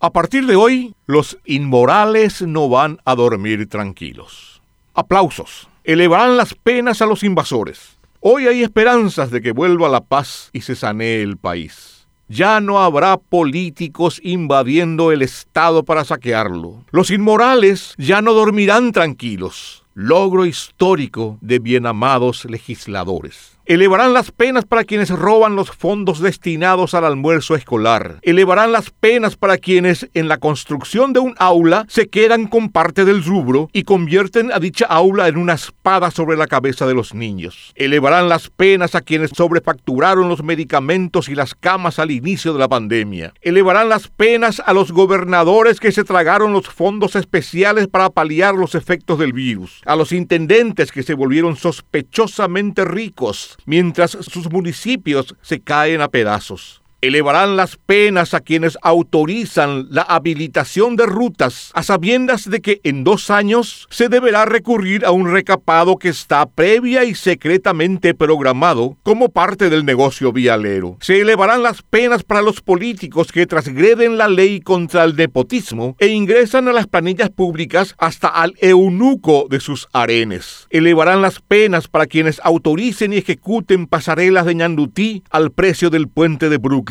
A partir de hoy, los inmorales no van a dormir tranquilos. Aplausos. Elevarán las penas a los invasores. Hoy hay esperanzas de que vuelva la paz y se sanee el país. Ya no habrá políticos invadiendo el Estado para saquearlo. Los inmorales ya no dormirán tranquilos. Logro histórico de bien amados legisladores. Elevarán las penas para quienes roban los fondos destinados al almuerzo escolar. Elevarán las penas para quienes en la construcción de un aula se quedan con parte del rubro y convierten a dicha aula en una espada sobre la cabeza de los niños. Elevarán las penas a quienes sobrefacturaron los medicamentos y las camas al inicio de la pandemia. Elevarán las penas a los gobernadores que se tragaron los fondos especiales para paliar los efectos del virus. A los intendentes que se volvieron sospechosamente ricos mientras sus municipios se caen a pedazos elevarán las penas a quienes autorizan la habilitación de rutas a sabiendas de que en dos años se deberá recurrir a un recapado que está previa y secretamente programado como parte del negocio vialero. Se elevarán las penas para los políticos que transgreden la ley contra el nepotismo e ingresan a las planillas públicas hasta al eunuco de sus arenes. Elevarán las penas para quienes autoricen y ejecuten pasarelas de ñandutí al precio del puente de Brooklyn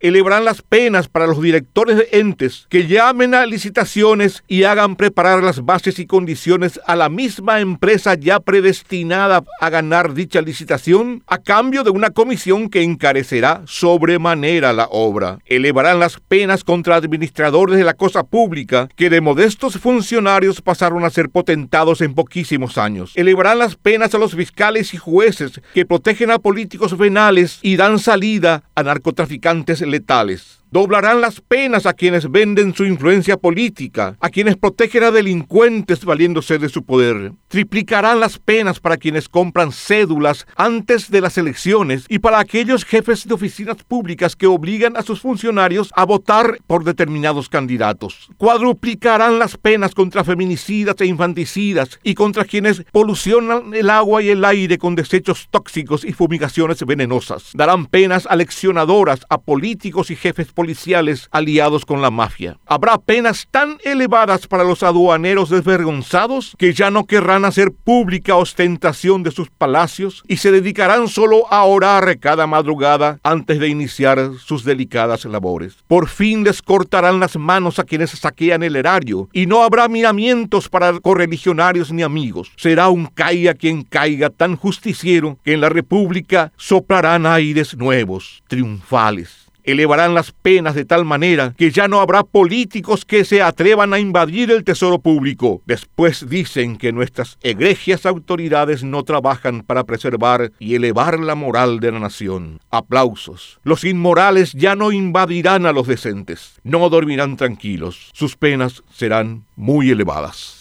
Elevarán las penas para los directores de entes que llamen a licitaciones y hagan preparar las bases y condiciones a la misma empresa ya predestinada a ganar dicha licitación a cambio de una comisión que encarecerá sobremanera la obra. Elevarán las penas contra administradores de la cosa pública que de modestos funcionarios pasaron a ser potentados en poquísimos años. Elevarán las penas a los fiscales y jueces que protegen a políticos venales y dan salida a narcotraficantes letales. Doblarán las penas a quienes venden su influencia política, a quienes protegen a delincuentes valiéndose de su poder. Triplicarán las penas para quienes compran cédulas antes de las elecciones y para aquellos jefes de oficinas públicas que obligan a sus funcionarios a votar por determinados candidatos. Cuadruplicarán las penas contra feminicidas e infanticidas y contra quienes polucionan el agua y el aire con desechos tóxicos y fumigaciones venenosas. Darán penas aleccionadoras a políticos y jefes policiales aliados con la mafia. Habrá penas tan elevadas para los aduaneros desvergonzados que ya no querrán hacer pública ostentación de sus palacios y se dedicarán solo a orar cada madrugada antes de iniciar sus delicadas labores. Por fin les cortarán las manos a quienes saquean el erario y no habrá miramientos para correligionarios ni amigos. Será un caiga quien caiga tan justiciero que en la República soplarán aires nuevos, triunfales elevarán las penas de tal manera que ya no habrá políticos que se atrevan a invadir el tesoro público. Después dicen que nuestras egregias autoridades no trabajan para preservar y elevar la moral de la nación. Aplausos. Los inmorales ya no invadirán a los decentes, no dormirán tranquilos. Sus penas serán muy elevadas.